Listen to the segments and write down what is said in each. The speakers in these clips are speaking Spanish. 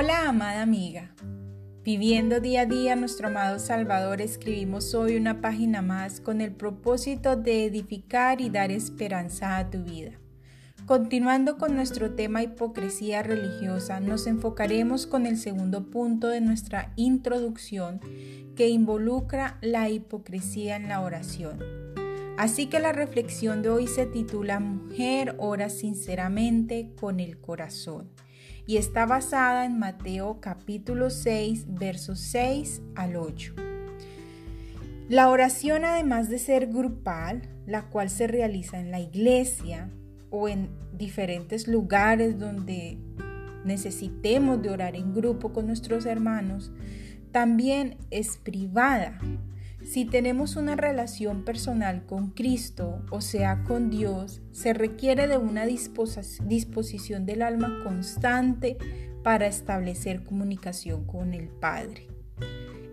Hola amada amiga. Viviendo día a día nuestro amado Salvador, escribimos hoy una página más con el propósito de edificar y dar esperanza a tu vida. Continuando con nuestro tema hipocresía religiosa, nos enfocaremos con el segundo punto de nuestra introducción que involucra la hipocresía en la oración. Así que la reflexión de hoy se titula Mujer ora sinceramente con el corazón y está basada en Mateo capítulo 6 versos 6 al 8. La oración además de ser grupal, la cual se realiza en la iglesia o en diferentes lugares donde necesitemos de orar en grupo con nuestros hermanos, también es privada, si tenemos una relación personal con Cristo, o sea, con Dios, se requiere de una disposición del alma constante para establecer comunicación con el Padre.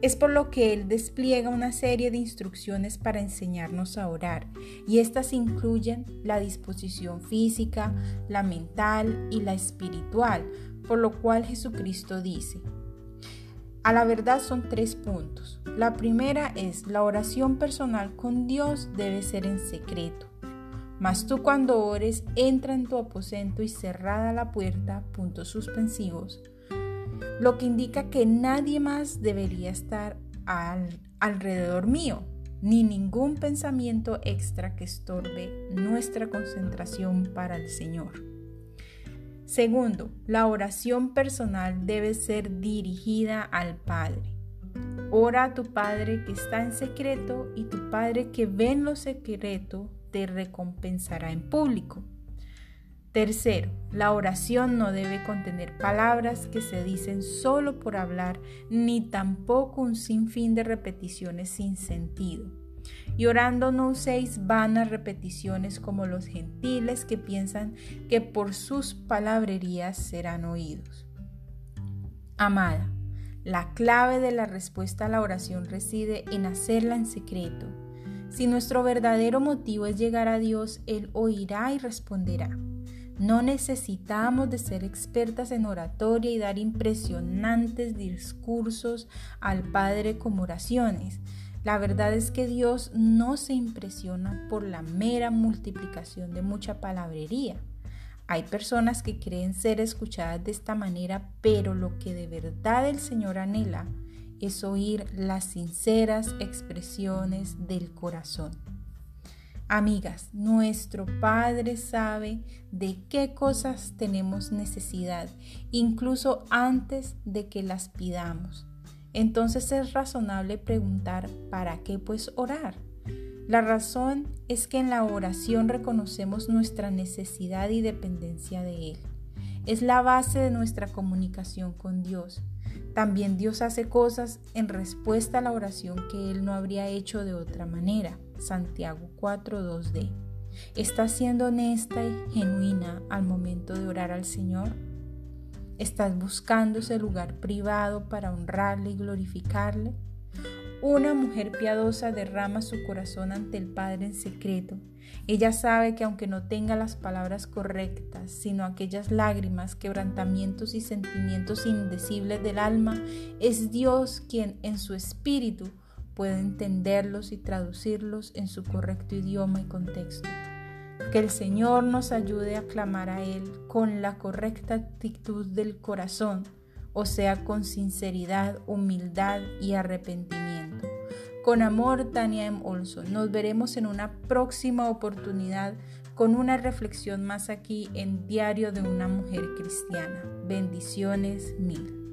Es por lo que Él despliega una serie de instrucciones para enseñarnos a orar, y estas incluyen la disposición física, la mental y la espiritual, por lo cual Jesucristo dice, a la verdad son tres puntos. La primera es la oración personal con Dios debe ser en secreto. Mas tú cuando ores, entra en tu aposento y cerrada la puerta, puntos suspensivos, lo que indica que nadie más debería estar al, alrededor mío, ni ningún pensamiento extra que estorbe nuestra concentración para el Señor. Segundo, la oración personal debe ser dirigida al Padre. Ora a tu Padre que está en secreto y tu Padre que ve en lo secreto te recompensará en público. Tercero, la oración no debe contener palabras que se dicen solo por hablar, ni tampoco un sinfín de repeticiones sin sentido. Y orando no uséis vanas repeticiones como los gentiles que piensan que por sus palabrerías serán oídos. Amada, la clave de la respuesta a la oración reside en hacerla en secreto. Si nuestro verdadero motivo es llegar a Dios, Él oirá y responderá. No necesitamos de ser expertas en oratoria y dar impresionantes discursos al Padre como oraciones. La verdad es que Dios no se impresiona por la mera multiplicación de mucha palabrería. Hay personas que creen ser escuchadas de esta manera, pero lo que de verdad el Señor anhela es oír las sinceras expresiones del corazón. Amigas, nuestro Padre sabe de qué cosas tenemos necesidad, incluso antes de que las pidamos. Entonces es razonable preguntar, ¿para qué pues orar? La razón es que en la oración reconocemos nuestra necesidad y dependencia de Él. Es la base de nuestra comunicación con Dios. También Dios hace cosas en respuesta a la oración que Él no habría hecho de otra manera. Santiago 4.2d. ¿Estás siendo honesta y genuina al momento de orar al Señor? ¿Estás buscando ese lugar privado para honrarle y glorificarle? Una mujer piadosa derrama su corazón ante el Padre en secreto. Ella sabe que aunque no tenga las palabras correctas, sino aquellas lágrimas, quebrantamientos y sentimientos indecibles del alma, es Dios quien en su espíritu puede entenderlos y traducirlos en su correcto idioma y contexto. Que el Señor nos ayude a clamar a Él con la correcta actitud del corazón, o sea, con sinceridad, humildad y arrepentimiento. Con amor, Tania M. Olson. Nos veremos en una próxima oportunidad con una reflexión más aquí en Diario de una Mujer Cristiana. Bendiciones mil.